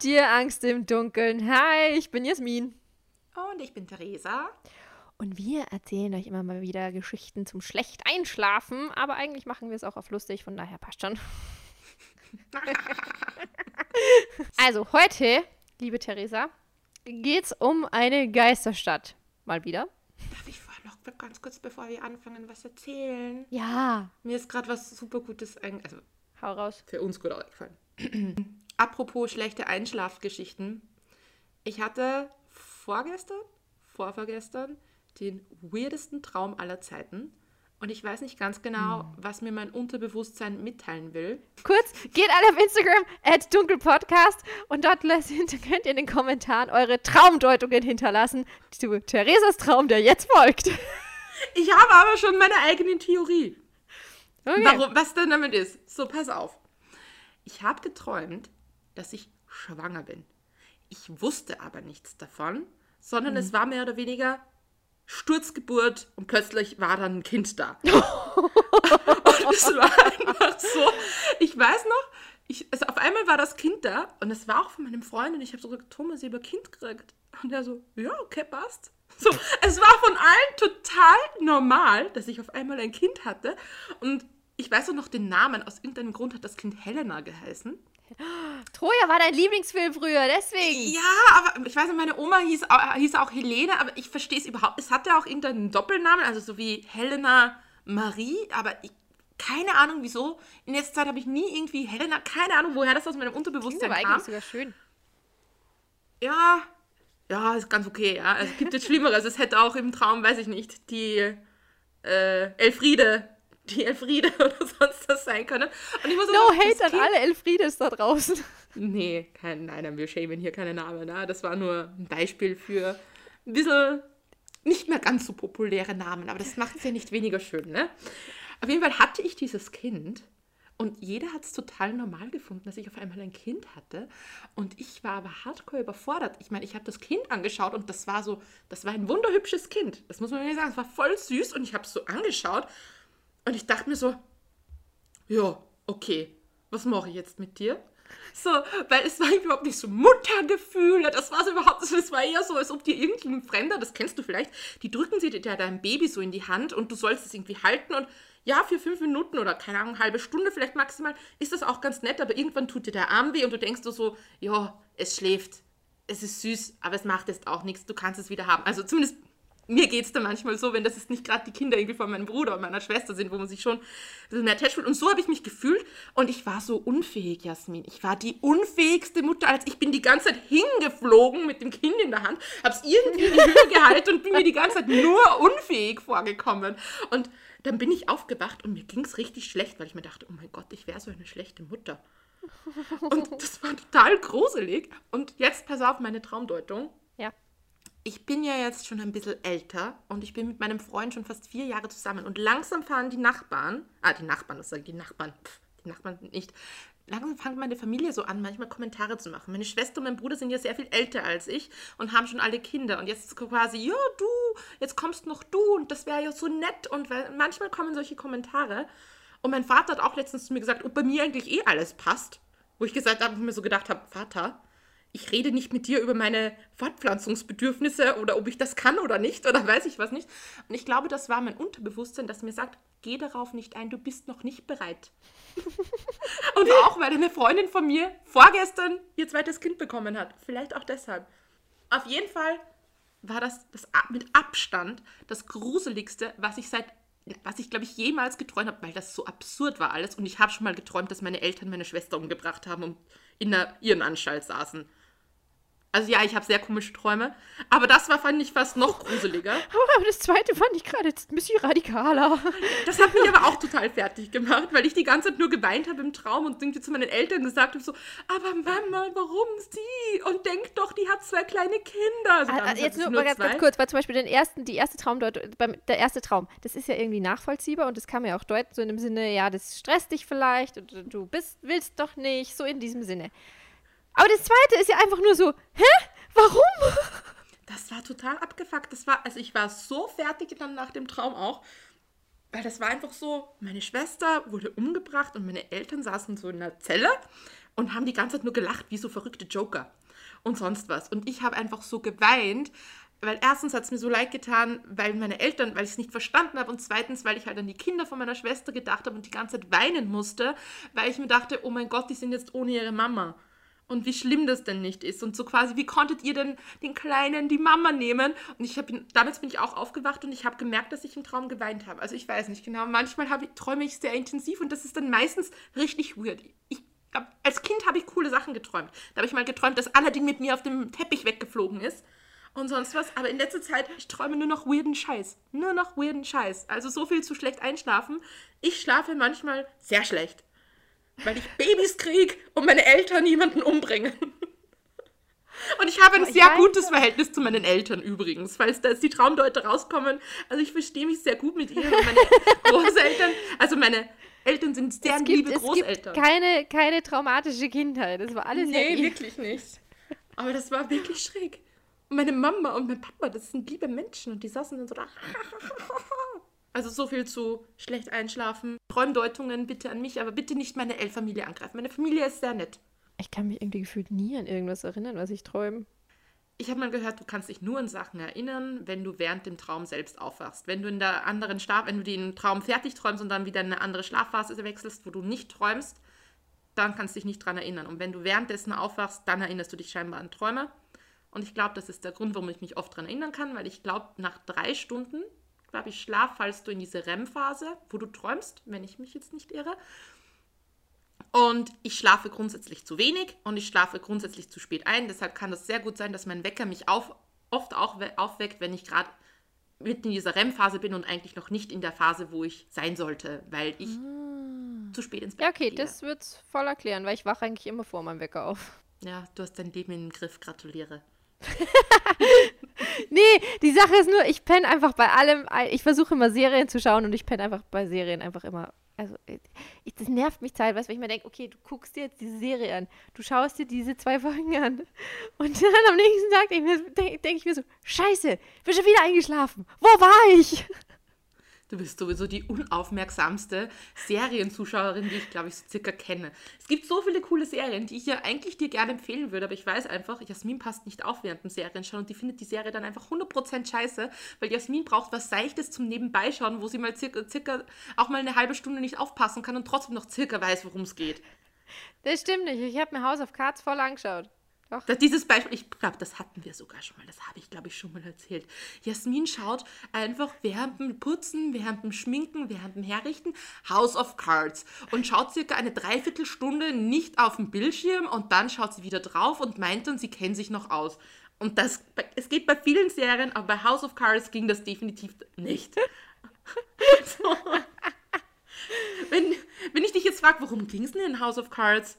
Habt ihr Angst im Dunkeln? Hi, ich bin Jasmin. Und ich bin Theresa. Und wir erzählen euch immer mal wieder Geschichten zum schlecht einschlafen, aber eigentlich machen wir es auch auf lustig, von daher passt schon. also heute, liebe Theresa, geht es um eine Geisterstadt. Mal wieder. Darf ich vorher noch ganz kurz, bevor wir anfangen, was erzählen? Ja. Mir ist gerade was super Gutes also Hau raus. für uns gut eingefallen. Apropos schlechte Einschlafgeschichten. Ich hatte vorgestern, vorvorgestern, den weirdesten Traum aller Zeiten. Und ich weiß nicht ganz genau, was mir mein Unterbewusstsein mitteilen will. Kurz, geht alle auf Instagram, at dunkelpodcast und dort könnt ihr in den Kommentaren eure Traumdeutungen hinterlassen zu Theresas Traum, der jetzt folgt. Ich habe aber schon meine eigene Theorie. Okay. Warum, was denn damit ist. So, pass auf. Ich habe geträumt, dass ich schwanger bin. Ich wusste aber nichts davon, sondern es war mehr oder weniger Sturzgeburt und plötzlich war dann ein Kind da. und es war einfach so. Ich weiß noch, ich, also auf einmal war das Kind da und es war auch von meinem Freund und ich habe so gesagt, Thomas, ich habe ein Kind gekriegt. Und er so, ja, okay, passt. So, es war von allen total normal, dass ich auf einmal ein Kind hatte. Und ich weiß auch noch den Namen. Aus irgendeinem Grund hat das Kind Helena geheißen. Troja war dein Lieblingsfilm früher, deswegen. Ja, aber ich weiß nicht, meine Oma hieß, au- hieß auch Helene, aber ich verstehe es überhaupt. Es hatte auch irgendeinen Doppelnamen, also so wie Helena Marie, aber ich, keine Ahnung wieso. In letzter Zeit habe ich nie irgendwie Helena, keine Ahnung, woher das aus meinem Klingt Unterbewusstsein aber kam. eigentlich sogar schön. Ja, ja, ist ganz okay, ja. Es gibt jetzt Schlimmeres. Es hätte auch im Traum, weiß ich nicht, die äh, Elfriede, die Elfriede oder sonst was sein können. Und ich muss No sagen, hate an Kind- alle Elfriedes da draußen. Nee, kein, nein, nein, wir schämen hier keine Namen. Ne? Das war nur ein Beispiel für ein bisschen nicht mehr ganz so populäre Namen, aber das macht es ja nicht weniger schön. Ne? Auf jeden Fall hatte ich dieses Kind und jeder hat es total normal gefunden, dass ich auf einmal ein Kind hatte. Und ich war aber hardcore überfordert. Ich meine, ich habe das Kind angeschaut und das war so, das war ein wunderhübsches Kind. Das muss man mir sagen. Es war voll süß und ich habe es so angeschaut und ich dachte mir so, ja, okay, was mache ich jetzt mit dir? So, weil es war überhaupt nicht so Muttergefühle, das war so überhaupt, es war eher so, als ob dir irgendein Fremder, das kennst du vielleicht, die drücken sie dir dein Baby so in die Hand und du sollst es irgendwie halten und ja, für fünf Minuten oder keine Ahnung, halbe Stunde vielleicht maximal, ist das auch ganz nett, aber irgendwann tut dir der Arm weh und du denkst du so, ja, es schläft, es ist süß, aber es macht jetzt auch nichts, du kannst es wieder haben. Also zumindest mir geht es da manchmal so, wenn das jetzt nicht gerade die Kinder irgendwie von meinem Bruder und meiner Schwester sind, wo man sich schon ein bisschen mehr attached fühlt. Und so habe ich mich gefühlt und ich war so unfähig, Jasmin. Ich war die unfähigste Mutter, als ich bin die ganze Zeit hingeflogen mit dem Kind in der Hand, habe es irgendwie in die Höhe gehalten und bin mir die ganze Zeit nur unfähig vorgekommen. Und dann bin ich aufgewacht und mir ging es richtig schlecht, weil ich mir dachte, oh mein Gott, ich wäre so eine schlechte Mutter. Und das war total gruselig. Und jetzt pass auf meine Traumdeutung Ja. Ich bin ja jetzt schon ein bisschen älter und ich bin mit meinem Freund schon fast vier Jahre zusammen. Und langsam fahren die Nachbarn, ah, die Nachbarn, was sage ich, die Nachbarn, pff, die Nachbarn nicht, langsam fängt meine Familie so an, manchmal Kommentare zu machen. Meine Schwester und mein Bruder sind ja sehr viel älter als ich und haben schon alle Kinder. Und jetzt ist quasi, ja, du, jetzt kommst noch du und das wäre ja so nett. Und weil manchmal kommen solche Kommentare. Und mein Vater hat auch letztens zu mir gesagt, ob bei mir eigentlich eh alles passt, wo ich gesagt habe, mir so gedacht habe, Vater, ich rede nicht mit dir über meine Fortpflanzungsbedürfnisse oder ob ich das kann oder nicht oder weiß ich was nicht. Und ich glaube, das war mein Unterbewusstsein, das mir sagt, geh darauf nicht ein, du bist noch nicht bereit. Und auch, weil eine Freundin von mir vorgestern ihr zweites Kind bekommen hat. Vielleicht auch deshalb. Auf jeden Fall war das, das mit Abstand das Gruseligste, was ich seit, was ich glaube ich jemals geträumt habe, weil das so absurd war alles. Und ich habe schon mal geträumt, dass meine Eltern meine Schwester umgebracht haben und in einer Irrenanstalt saßen. Also ja, ich habe sehr komische Träume. Aber das war, fand ich, fast noch gruseliger. Aber das zweite fand ich gerade jetzt ein bisschen radikaler. Das hat mich aber auch total fertig gemacht, weil ich die ganze Zeit nur geweint habe im Traum und irgendwie zu meinen Eltern gesagt habe, so, aber Mama, warum sie? Und denk doch, die hat zwei kleine Kinder. Also Ah, hatte Jetzt sie nur mal ganz, ganz kurz, weil zum Beispiel den ersten, die erste Traumdeutung, der erste Traum, das ist ja irgendwie nachvollziehbar und das kann man ja auch deuten, so in dem Sinne, ja, das stresst dich vielleicht und du bist, willst doch nicht, so in diesem Sinne. Aber das zweite ist ja einfach nur so, hä? Warum? Das war total abgefuckt. Das war, also ich war so fertig dann nach dem Traum auch, weil das war einfach so, meine Schwester wurde umgebracht und meine Eltern saßen so in einer Zelle und haben die ganze Zeit nur gelacht, wie so verrückte Joker und sonst was. Und ich habe einfach so geweint, weil erstens hat es mir so leid getan, weil meine Eltern, weil ich es nicht verstanden habe und zweitens, weil ich halt an die Kinder von meiner Schwester gedacht habe und die ganze Zeit weinen musste, weil ich mir dachte, oh mein Gott, die sind jetzt ohne ihre Mama. Und wie schlimm das denn nicht ist. Und so quasi, wie konntet ihr denn den Kleinen die Mama nehmen? Und ich habe damals bin ich auch aufgewacht und ich habe gemerkt, dass ich im Traum geweint habe. Also ich weiß nicht genau. Manchmal ich, träume ich sehr intensiv und das ist dann meistens richtig weird. Ich, als Kind habe ich coole Sachen geträumt. Da habe ich mal geträumt, dass Aladdin mit mir auf dem Teppich weggeflogen ist und sonst was. Aber in letzter Zeit, ich träume nur noch weirden Scheiß. Nur noch weirden Scheiß. Also so viel zu schlecht einschlafen. Ich schlafe manchmal sehr schlecht. Weil ich Babys kriege und meine Eltern jemanden umbringen. Und ich habe ein oh, sehr gutes Verhältnis zu meinen Eltern übrigens, falls da die Traumdeuter rauskommen. Also ich verstehe mich sehr gut mit ihnen und meine Großeltern. Also meine Eltern sind sehr es liebe gibt, Großeltern. Es gibt keine, keine traumatische Kindheit. Das war alles Nee, wirklich nicht. Aber das war wirklich schräg. Und meine Mama und mein Papa, das sind liebe Menschen und die saßen dann so da. Also so viel zu schlecht einschlafen. Träumdeutungen bitte an mich, aber bitte nicht meine Elfamilie angreifen. Meine Familie ist sehr nett. Ich kann mich irgendwie gefühlt nie an irgendwas erinnern, was ich träume. Ich habe mal gehört, du kannst dich nur an Sachen erinnern, wenn du während dem Traum selbst aufwachst. Wenn du in der anderen Schlaf, wenn du den Traum fertig träumst und dann wieder in eine andere Schlafphase wechselst, wo du nicht träumst, dann kannst du dich nicht dran erinnern. Und wenn du währenddessen aufwachst, dann erinnerst du dich scheinbar an Träume. Und ich glaube, das ist der Grund, warum ich mich oft daran erinnern kann, weil ich glaube, nach drei Stunden, glaube ich, Schlaf fallst du in diese REM-Phase, wo du träumst, wenn ich mich jetzt nicht irre. Und ich schlafe grundsätzlich zu wenig und ich schlafe grundsätzlich zu spät ein. Deshalb kann es sehr gut sein, dass mein Wecker mich auf, oft auch aufweckt, wenn ich gerade mitten in dieser REM-Phase bin und eigentlich noch nicht in der Phase, wo ich sein sollte, weil ich ah. zu spät ins Bett Ja, okay, gehe. das wird es voll erklären, weil ich wache eigentlich immer vor meinem Wecker auf. Ja, du hast dein Leben in den Griff. Gratuliere. nee, die Sache ist nur, ich penne einfach bei allem. Ich versuche immer Serien zu schauen und ich penne einfach bei Serien einfach immer. Also, ich, das nervt mich teilweise, weil ich mir denke, okay, du guckst dir jetzt diese Serie an, du schaust dir diese zwei Folgen an und dann am nächsten Tag denke denk, denk ich mir so, scheiße, bin schon wieder eingeschlafen. Wo war ich? Du bist sowieso die unaufmerksamste Serienzuschauerin, die ich, glaube ich, so circa kenne. Es gibt so viele coole Serien, die ich ja eigentlich dir gerne empfehlen würde, aber ich weiß einfach, Jasmin passt nicht auf während dem Serienschauen und die findet die Serie dann einfach 100% scheiße, weil Jasmin braucht was Seichtes zum Nebenbeischauen, wo sie mal circa, circa auch mal eine halbe Stunde nicht aufpassen kann und trotzdem noch circa weiß, worum es geht. Das stimmt nicht. Ich habe mir House of Cards voll angeschaut. Doch. Dieses Beispiel, ich glaube, das hatten wir sogar schon mal, das habe ich, glaube ich, schon mal erzählt. Jasmin schaut einfach während dem Putzen, während dem Schminken, während dem Herrichten House of Cards und schaut circa eine Dreiviertelstunde nicht auf dem Bildschirm und dann schaut sie wieder drauf und meint dann, sie kennen sich noch aus. Und das, es geht bei vielen Serien, aber bei House of Cards ging das definitiv nicht. so. wenn, wenn ich dich jetzt frage, worum ging es denn in House of Cards?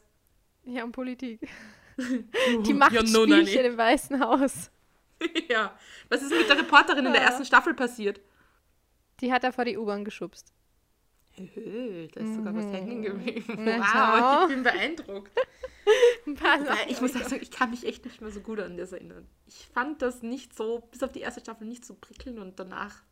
Ja, um Politik. Die macht ja, Spielchen im Weißen Haus. ja. Was ist mit der Reporterin in der ersten Staffel passiert? Die hat er vor die U-Bahn geschubst. da ist sogar was mhm. hängen geblieben. Wow, ich bin beeindruckt. ich muss sagen, ich kann mich echt nicht mehr so gut an das erinnern. Ich fand das nicht so, bis auf die erste Staffel, nicht so prickelnd und danach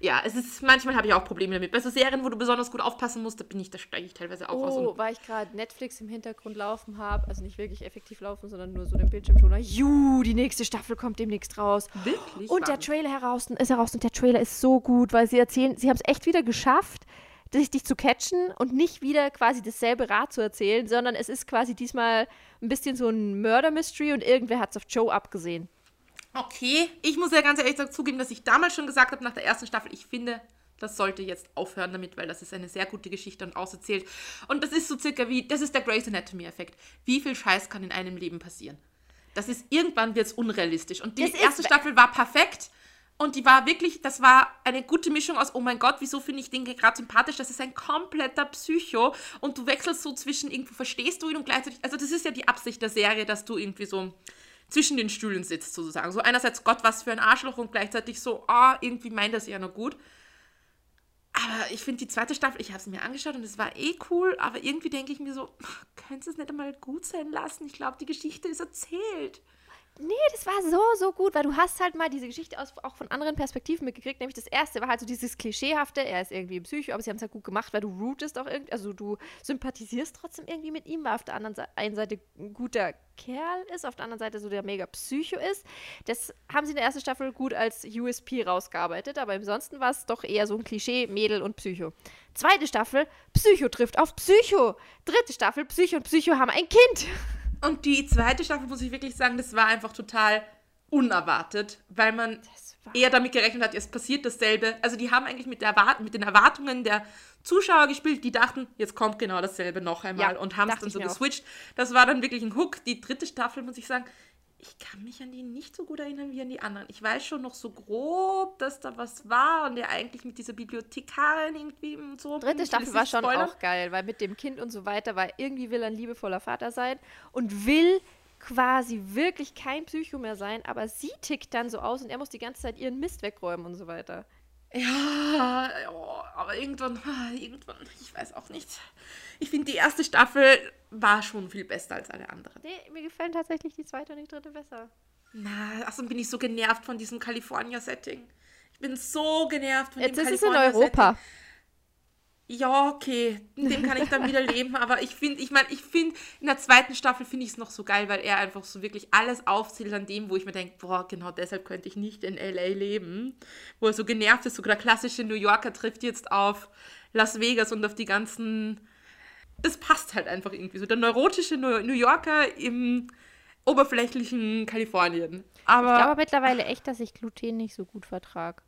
ja, es ist, manchmal habe ich auch Probleme damit. Bei so Serien, wo du besonders gut aufpassen musst, da bin ich, da steige ich teilweise auch oh, aus. Oh, weil ich gerade Netflix im Hintergrund laufen habe, also nicht wirklich effektiv laufen, sondern nur so den Bildschirmschoner. Juhu, die nächste Staffel kommt demnächst raus. Wirklich? Und der Trailer heraus, ist heraus und der Trailer ist so gut, weil sie erzählen, sie haben es echt wieder geschafft, dich, dich zu catchen und nicht wieder quasi dasselbe Rad zu erzählen, sondern es ist quasi diesmal ein bisschen so ein Murder-Mystery und irgendwer hat es auf Joe abgesehen. Okay, ich muss ja ganz ehrlich zugeben, dass ich damals schon gesagt habe, nach der ersten Staffel, ich finde, das sollte jetzt aufhören damit, weil das ist eine sehr gute Geschichte und auserzählt. Und das ist so circa wie, das ist der Grey's Anatomy-Effekt. Wie viel Scheiß kann in einem Leben passieren? Das ist, irgendwann wird es unrealistisch. Und die das erste Staffel war perfekt. Und die war wirklich, das war eine gute Mischung aus, oh mein Gott, wieso finde ich den gerade sympathisch? Das ist ein kompletter Psycho. Und du wechselst so zwischen, irgendwo verstehst du ihn und gleichzeitig, also das ist ja die Absicht der Serie, dass du irgendwie so zwischen den Stühlen sitzt, sozusagen. So einerseits Gott, was für ein Arschloch und gleichzeitig so, oh, irgendwie meint das ja noch gut. Aber ich finde die zweite Staffel, ich habe sie mir angeschaut und es war eh cool, aber irgendwie denke ich mir so, könntest du es nicht einmal gut sein lassen? Ich glaube, die Geschichte ist erzählt. Nee, das war so, so gut, weil du hast halt mal diese Geschichte aus, auch von anderen Perspektiven mitgekriegt. Nämlich das erste war halt so dieses Klischeehafte, er ist irgendwie ein Psycho, aber sie haben es halt gut gemacht, weil du rootest auch irgendwie, also du sympathisierst trotzdem irgendwie mit ihm, weil auf der anderen Seite, einen Seite ein guter Kerl ist, auf der anderen Seite so der mega Psycho ist. Das haben sie in der ersten Staffel gut als USP rausgearbeitet, aber ansonsten war es doch eher so ein Klischee, Mädel und Psycho. Zweite Staffel, Psycho trifft auf Psycho. Dritte Staffel, Psycho und Psycho haben ein Kind. Und die zweite Staffel, muss ich wirklich sagen, das war einfach total unerwartet, weil man eher damit gerechnet hat, es passiert dasselbe. Also die haben eigentlich mit, der Erwart mit den Erwartungen der Zuschauer gespielt, die dachten, jetzt kommt genau dasselbe noch einmal Ja, und haben es dann so geswitcht. Das war dann wirklich ein Hook. Die dritte Staffel, muss ich sagen, ich kann mich an die nicht so gut erinnern wie an die anderen. Ich weiß schon noch so grob, dass da was war und der eigentlich mit dieser Bibliothekarin irgendwie und so. Dritte Staffel war schon spoilern. auch geil, weil mit dem Kind und so weiter, weil irgendwie will er ein liebevoller Vater sein und will quasi wirklich kein Psycho mehr sein, aber sie tickt dann so aus und er muss die ganze Zeit ihren Mist wegräumen und so weiter. Ja, ja, aber irgendwann, ah, irgendwann, ich weiß auch nicht. Ich finde, die erste Staffel war schon viel besser als alle anderen. Nee, mir gefallen tatsächlich die zweite und die dritte besser. Na, achso, bin ich so genervt von diesem California-Setting. Ich bin so genervt von Jetzt dem ist es in. Europa. Ja, okay, in dem kann ich dann wieder leben, aber ich finde, ich meine, ich finde, in der zweiten Staffel finde ich es noch so geil, weil er einfach so wirklich alles aufzählt an dem, wo ich mir denke, boah, genau deshalb könnte ich nicht in L.A. leben. Wo er so genervt ist, so der klassische New Yorker trifft jetzt auf Las Vegas und auf die ganzen, das passt halt einfach irgendwie so, der neurotische New New Yorker im oberflächlichen Kalifornien. Aber, Ich glaube mittlerweile echt, dass ich Gluten nicht so gut vertrage.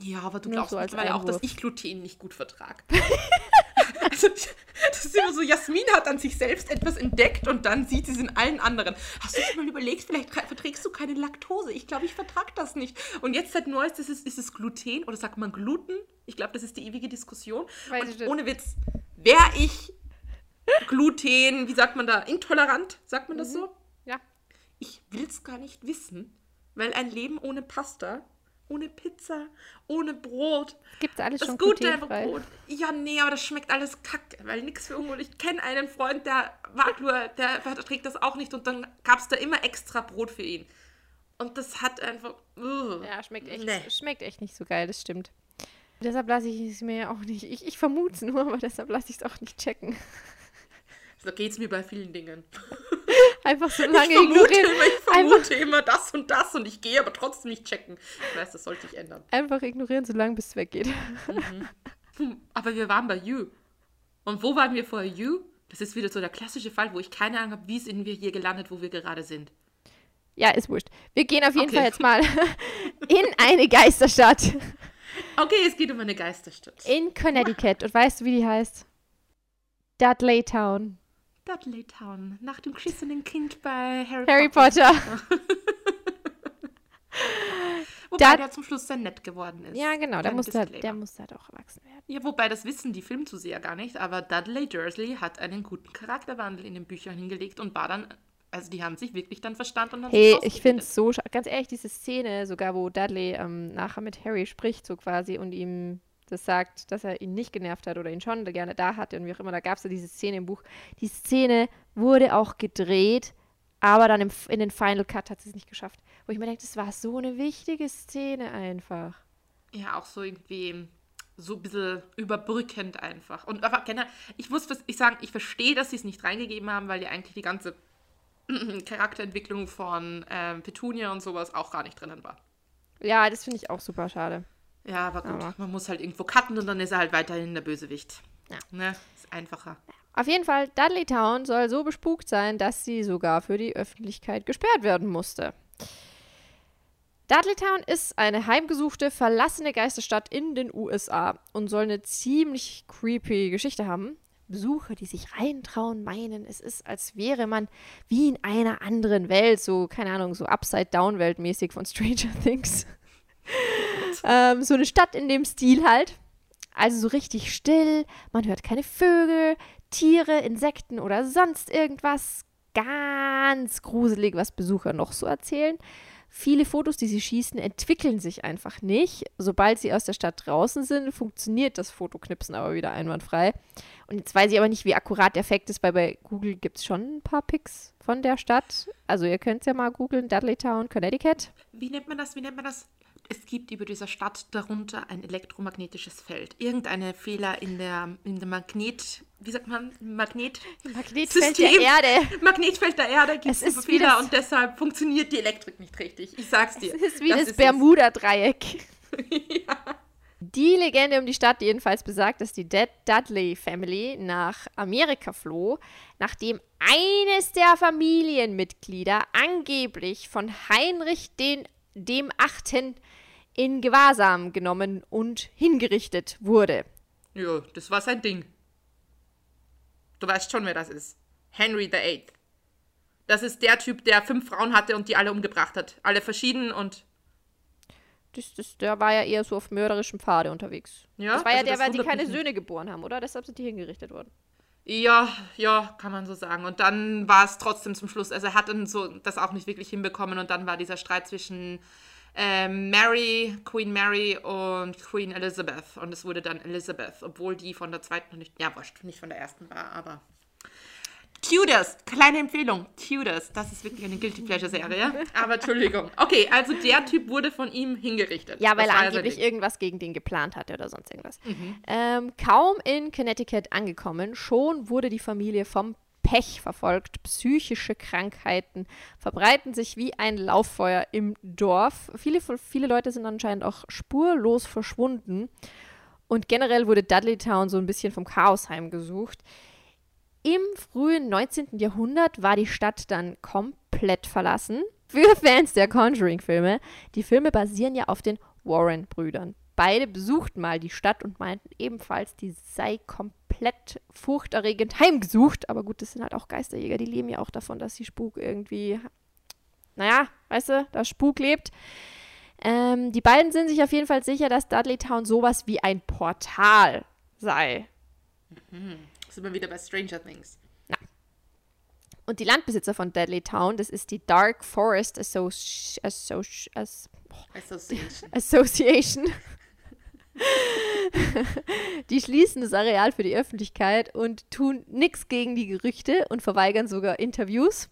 Ja, aber du Nur glaubst so mittlerweile auch, dass ich Gluten nicht gut vertrage. also, das ist immer so, Jasmin hat an sich selbst etwas entdeckt und dann sieht sie es in allen anderen. Hast du dir mal überlegt, vielleicht verträgst du keine Laktose? Ich glaube, ich vertrage das nicht. Und jetzt seit Neuestes ist, ist es Gluten oder sagt man Gluten? Ich glaube, das ist die ewige Diskussion. Ohne Witz, wäre ich Gluten, wie sagt man da, intolerant, sagt man das so? Ja. Ich will es gar nicht wissen, weil ein Leben ohne Pasta, ohne Pizza, ohne Brot, Gibt alles das schon gute. Brot. Ja, nee, aber das schmeckt alles kacke, weil nichts für Ungut. Ich kenne einen Freund, der war nur, der verträgt das auch nicht und dann gab es da immer extra Brot für ihn. Und das hat einfach. ugh. Ja, schmeckt echt, Nee. schmeckt echt nicht so geil, das stimmt. Deshalb lasse ich es mir auch nicht. Ich, ich vermute es nur, aber deshalb lasse ich es auch nicht checken. So geht es mir bei vielen Dingen. Einfach so Ich lange vermute, ignorieren. immer, ich vermute immer das und das und ich gehe aber trotzdem nicht checken. Ich weiß, das sollte ich ändern. Einfach ignorieren, solange bis es weggeht. Hm, Aber wir waren bei You. Und wo waren wir vor You? Das ist wieder so der klassische Fall, wo ich keine Ahnung habe, wie sind wir hier gelandet, wo wir gerade sind. Ja, ist wurscht. Wir gehen auf jeden Okay. Fall jetzt mal in eine Geisterstadt Okay, es geht um eine Geisterstadt. in Connecticut. Und weißt du, wie die heißt? Dudley Town. Dudley Town, nach dem geschissenen Kind bei Harry, Harry Potter. Potter. Wobei Da- der zum Schluss sehr nett geworden ist. Ja, genau. Der Kleiner musste, halt, der musste halt auch erwachsen werden. Ja, wobei das wissen die Filmzuseher gar nicht, aber Dudley Dursley hat einen guten Charakterwandel in den Büchern hingelegt und war dann, also die haben sich wirklich dann verstanden und haben Hey, ich finde es so, ganz ehrlich, diese Szene, sogar wo Dudley ähm, nachher mit Harry spricht, so quasi, und ihm das sagt, dass er ihn nicht genervt hat oder ihn schon gerne da hatte und wie auch immer, da gab es ja diese Szene im Buch. Die Szene wurde auch gedreht, aber dann im, in den Final Cut hat sie es nicht geschafft. Wo ich mir denke, das war so eine wichtige Szene einfach. Ja, auch so irgendwie so ein bisschen überbrückend einfach. Und aber generell, ich muss ich sagen, ich verstehe, dass sie es nicht reingegeben haben, weil ja eigentlich die ganze Charakterentwicklung von ähm, Petunia und sowas auch gar nicht drinnen war. Ja, das finde ich auch super schade. Ja, aber gut, Aber- man muss halt irgendwo cutten und dann ist er halt weiterhin der Bösewicht. Ja. Ne? Ist einfacher. Auf jeden Fall, Dudley Town soll so bespukt sein, dass sie sogar für die Öffentlichkeit gesperrt werden musste. Dudley Town ist eine heimgesuchte, verlassene Geisterstadt in den USA und soll eine ziemlich creepy Geschichte haben. Besucher, die sich reintrauen, meinen, es ist, als wäre man wie in einer anderen Welt, so, keine Ahnung, so Upside-Down-Welt mäßig von Stranger Things. Ähm, so eine Stadt in dem Stil halt. Also so richtig still, man hört keine Vögel, Tiere, Insekten oder sonst irgendwas. Ganz gruselig, was Besucher noch so erzählen. viele Fotos, die sie schießen, entwickeln sich einfach nicht. Sobald sie aus der Stadt draußen sind, funktioniert das Fotoknipsen aber wieder einwandfrei. Und jetzt weiß ich aber nicht, wie akkurat der Effekt ist, weil bei Google gibt es schon ein paar Pics von der Stadt. Also ihr könnt es ja mal googeln, Dudleytown, Connecticut. Wie nennt man das? Wie nennt man das? Es gibt über dieser Stadt darunter ein elektromagnetisches Feld. Irgendeine Fehler in der, in der Magnet, wie sagt man, Magnet Magnetfeld der System. Erde. Magnetfeld der Erde gibt Es wie Fehler das- und deshalb funktioniert die Elektrik nicht richtig. Ich sag's dir. Es ist wie das, es. Bermuda-Dreieck. Die Legende um die Stadt jedenfalls besagt, dass die Dead Dudley Family nach Amerika floh, nachdem eines der Familienmitglieder angeblich von Heinrich den, dem Achten in Gewahrsam genommen und hingerichtet wurde. Ja, das war sein Ding. Du weißt schon, wer das ist. Henry VIII. Das ist der Typ, der fünf Frauen hatte und die alle umgebracht hat. Alle verschieden und Das, das, der war ja eher so auf mörderischem Pfade unterwegs. Ja, das war ja also der, das weil die keine. Söhne geboren haben, oder? Deshalb sind die hingerichtet worden. Ja, ja, kann man so sagen. Und dann war es trotzdem zum Schluss, also er hat dann so das auch nicht wirklich hinbekommen und dann war dieser Streit zwischen ähm, Mary, Queen Mary und Queen Elizabeth und es wurde dann Elizabeth, obwohl die von der zweiten noch nicht, ja, wurscht, nicht von der ersten war, aber Tudors, kleine Empfehlung, Tudors, das ist wirklich eine Guilty Pleasure Serie, aber Entschuldigung. Okay, also der Typ wurde von ihm hingerichtet. Ja, weil er angeblich irgendwas gegen den geplant hatte oder sonst irgendwas. Mhm. Ähm, kaum in Connecticut angekommen, schon wurde die Familie vom Pech verfolgt. Psychische Krankheiten verbreiten sich wie ein Lauffeuer im Dorf. Viele, viele Leute sind anscheinend auch spurlos verschwunden. Und generell wurde Dudleytown so ein bisschen vom Chaos heimgesucht. Im frühen 19. Jahrhundert war die Stadt dann komplett verlassen. Für Fans der Conjuring-Filme. Die Filme basieren ja auf den Warren-Brüdern. Beide besuchten mal die Stadt und meinten ebenfalls, die sei komplett furchterregend heimgesucht. Aber gut, das sind halt auch Geisterjäger, die leben ja auch davon, dass die Spuk irgendwie, naja, weißt du, dass Spuk lebt. Ähm, die beiden sind sich auf jeden Fall sicher, dass Dudleytown sowas wie ein Portal sei. Sind wir wieder bei Stranger Things. Und die Landbesitzer von Dudleytown, das ist die Dark Forest Associ Associ As Association. Association. die schließen das Areal für die Öffentlichkeit und tun nichts gegen die Gerüchte und verweigern sogar Interviews.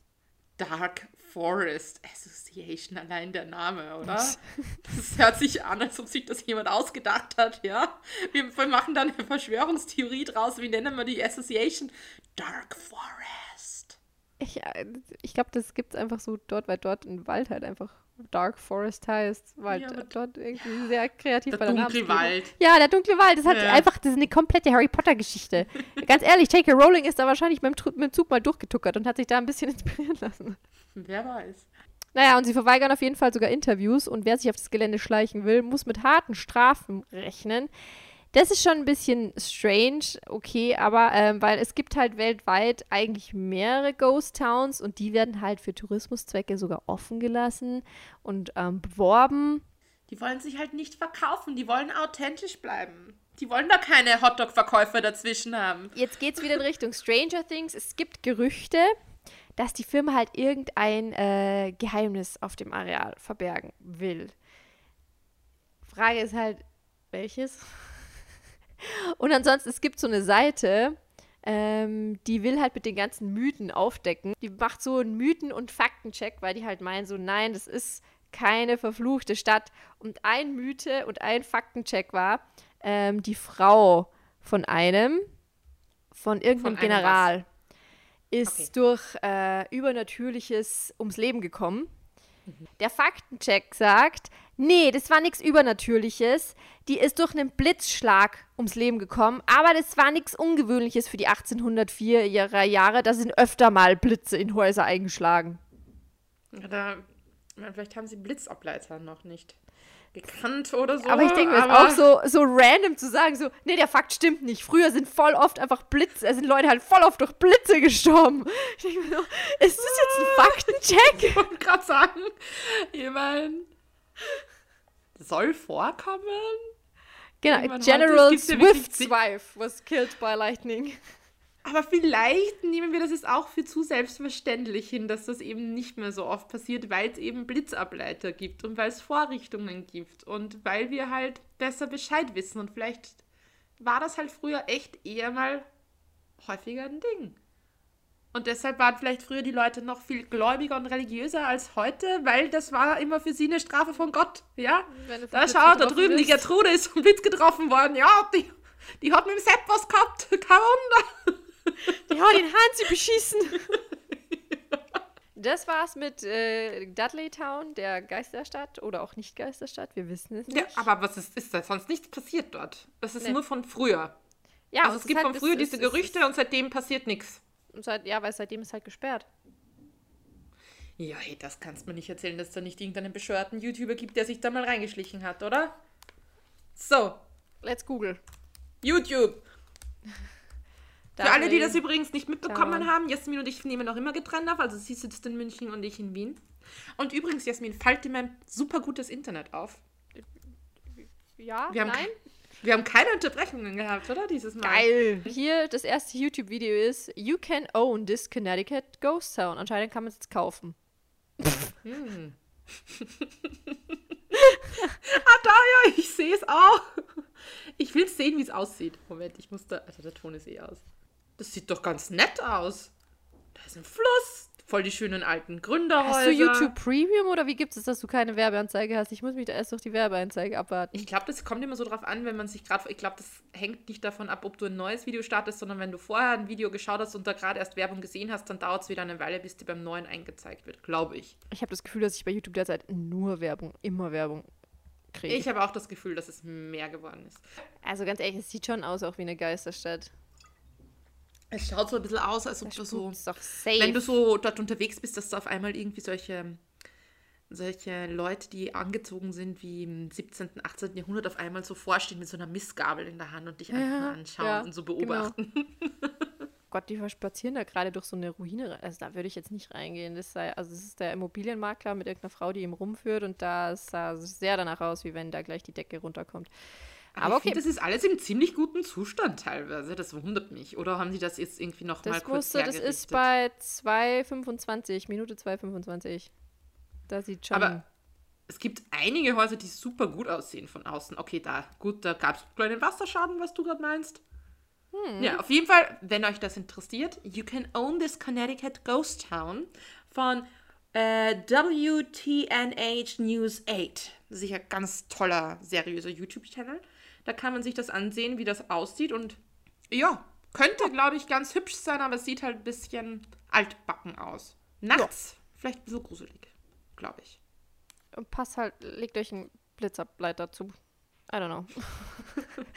Dark Forest Association, allein der Name, oder? Das hört sich an, als ob sich das jemand ausgedacht hat, ja? Wir, machen dann eine Verschwörungstheorie draus. Wie nennen wir die Association? Dark Forest. Ich, äh, ich glaube, das gibt es einfach so dort, weil dort im Wald halt einfach Dark Forest heißt, weil Ja, dort irgendwie sehr kreativ Der bei der dunkle. Wald. Ja, der dunkle Wald, das hat Ja. einfach, das ist eine komplette Harry Potter-Geschichte. Ganz ehrlich, J.K. Rowling ist da wahrscheinlich mit dem, mit dem Zug mal durchgetuckert und hat sich da ein bisschen inspirieren lassen. Wer weiß. Naja, und sie verweigern auf jeden Fall sogar Interviews und wer sich auf das Gelände schleichen will, muss mit harten Strafen rechnen. Das ist schon ein bisschen strange, okay, aber ähm, weil es gibt halt weltweit eigentlich mehrere Ghost Towns und die werden halt für Tourismuszwecke sogar offen gelassen und ähm, beworben. Die wollen sich halt nicht verkaufen. Die wollen authentisch bleiben. Die wollen da keine Hotdog-Verkäufer dazwischen haben. Jetzt geht's wieder in Richtung Stranger Things. Es gibt Gerüchte, dass die Firma halt irgendein äh, Geheimnis auf dem Areal verbergen will. Frage ist halt, welches? Und ansonsten, es gibt so eine Seite, ähm, die will halt mit den ganzen Mythen aufdecken. Die macht so einen Mythen- und Faktencheck, weil die halt meinen, so nein, das ist keine verfluchte Stadt. Und ein Mythe und ein Faktencheck war, ähm, die Frau von einem, von irgendeinem Von General, ist Okay. durch äh, Übernatürliches ums Leben gekommen. Der Faktencheck sagt, nee, das war nichts Übernatürliches. Die ist durch einen Blitzschlag ums Leben gekommen, aber das war nichts Ungewöhnliches für die 1804 Jahre-. Da sind öfter mal Blitze in Häuser eingeschlagen. Oder vielleicht haben sie Blitzableiter noch nicht gekannt oder so. aber ich denke mir, es ist auch so, so random zu sagen, so, nee, der Fakt stimmt nicht. Früher sind voll oft einfach Blitze, äh, sind Leute halt voll oft durch Blitze gestorben. Ich denke mir so, ist das jetzt ein Faktencheck? Ich wollte gerade sagen, ich meine, soll vorkommen? Genau, Irgendwann heute, General zig- wife was killed by lightning. Aber vielleicht nehmen wir das jetzt auch für zu selbstverständlich hin, dass das eben nicht mehr so oft passiert, weil es eben Blitzableiter gibt und weil es Vorrichtungen gibt und weil wir halt besser Bescheid wissen. Und vielleicht war das halt früher echt eher mal häufiger ein Ding. Und deshalb waren vielleicht früher die Leute noch viel gläubiger und religiöser als heute, weil das war immer für sie eine Strafe von Gott. Ja? Da schau, da drüben bist. die Gertrude ist vom Blitz getroffen worden. Ja, die, die hat mit dem Sepp was gehabt. Kein Wunder. Die hat den Hansi beschießen. Das war's mit äh, Dudley Town, der Geisterstadt oder auch nicht Geisterstadt. Wir wissen es nicht. Ja, aber was ist, ist da sonst nichts passiert dort? Das ist nee. nur von früher. Ja, also es gibt halt, von früher diese Gerüchte ist, und seitdem passiert nichts. Seit, ja, weil seitdem ist halt gesperrt. Ja, hey, das kannst du mir nicht erzählen, dass es da nicht irgendeinen bescheuerten YouTuber gibt, der sich da mal reingeschlichen hat, oder? So. Let's Google. YouTube. Für alle, die das übrigens nicht mitbekommen Town. haben, Jasmin und ich nehmen noch immer getrennt auf. Also sie sitzt in München und ich in Wien. Und übrigens, Jasmin, fällt dir mein super gutes Internet auf. Ja, wir haben nein? Wir haben keine Unterbrechungen gehabt, oder? Dieses Mal. Geil. Hier das erste YouTube-Video ist: You can own this Connecticut Ghost Town. Anscheinend kann man es jetzt kaufen. hm. ah, da ja, ich sehe es auch. Ich will sehen, wie es aussieht. Moment, ich muss da. Also, der Ton ist eh aus. Das sieht doch ganz nett aus. Da ist ein Fluss, voll die schönen alten Gründerhäuser. Hast du YouTube Premium oder wie gibt es, dass du keine Werbeanzeige hast? Ich muss mich da erst durch die Werbeanzeige abwarten. Ich glaube, das kommt immer so drauf an, wenn man sich gerade. Ich glaube, das hängt nicht davon ab, ob du ein neues Video startest, sondern wenn du vorher ein Video geschaut hast und da gerade erst Werbung gesehen hast, dann dauert es wieder eine Weile, bis dir beim neuen eingezeigt wird, glaube ich. Ich habe das Gefühl, dass ich bei YouTube derzeit nur Werbung, immer Werbung kriege. Ich habe auch das Gefühl, dass es mehr geworden ist. Also ganz ehrlich, es sieht schon aus auch wie eine Geisterstadt. Es schaut so ein bisschen aus, als ob das du so, wenn du so dort unterwegs bist, dass du auf einmal irgendwie solche, solche Leute, die angezogen sind wie im 17., 18. Jahrhundert, auf einmal so vorstehen mit so einer Missgabel in der Hand und dich ja, einfach anschauen ja, und so beobachten. Genau. Gott, die spazieren da gerade durch so eine Ruine. Also da würde ich jetzt nicht reingehen. Das sei, also es ist der Immobilienmakler mit irgendeiner Frau, die ihm rumführt und da sah sehr danach aus, wie wenn da gleich die Decke runterkommt. Aber, okay. Find, das ist alles im ziemlich guten Zustand teilweise. Das wundert mich. Oder haben sie das jetzt irgendwie noch das mal kurz wusste, Das ist bei 2,25, Minute 2,25. Da sieht schon. Aber es gibt einige Häuser, die super gut aussehen von außen. Okay, da, gut, da gab es einen kleinen Wasserschaden, was du gerade meinst. Hm. Ja, auf jeden Fall, wenn euch das interessiert, You Can Own This Connecticut Ghost Town von äh, WTNH News 8. Sicher ganz toller, seriöser YouTube-Channel. Da kann man sich das ansehen, wie das aussieht. Und ja, könnte, glaube ich, ganz hübsch sein, aber es sieht halt ein bisschen altbacken aus. Nachts ja. vielleicht ein bisschen gruselig, glaube ich. Und passt halt, legt euch einen Blitzableiter zu. I don't know.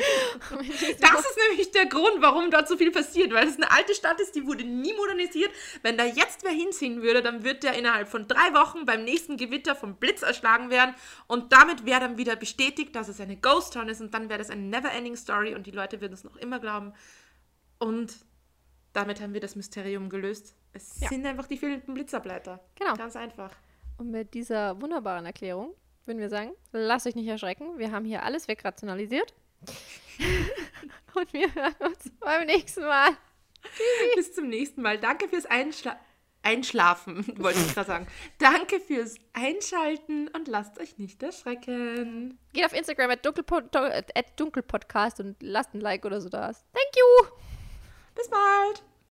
das ist nämlich der Grund, warum dort so viel passiert, weil es eine alte Stadt ist, die wurde nie modernisiert. Wenn da jetzt wer hinziehen würde, dann wird der innerhalb von drei Wochen beim nächsten Gewitter vom Blitz erschlagen werden und damit wäre dann wieder bestätigt, dass es eine Ghost Town ist und dann wäre das eine Never-Ending Story und die Leute würden es noch immer glauben. Und damit haben wir das Mysterium gelöst. Es ja. sind einfach die fehlenden Blitzableiter. Genau. Ganz einfach. Und mit dieser wunderbaren Erklärung würden wir sagen, lasst euch nicht erschrecken. Wir haben hier alles wegrationalisiert. Und wir hören uns beim nächsten Mal. Bis zum nächsten Mal. Danke fürs Einschla Einschlafen, wollte ich gerade sagen. Danke fürs Einschalten und lasst euch nicht erschrecken. Geht auf Instagram at, Dunkelpod at dunkelpodcast und lasst ein Like oder so da. Thank you. Bis bald.